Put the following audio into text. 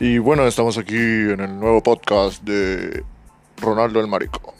Y bueno, estamos aquí en el nuevo podcast de Ronaldo el Marico.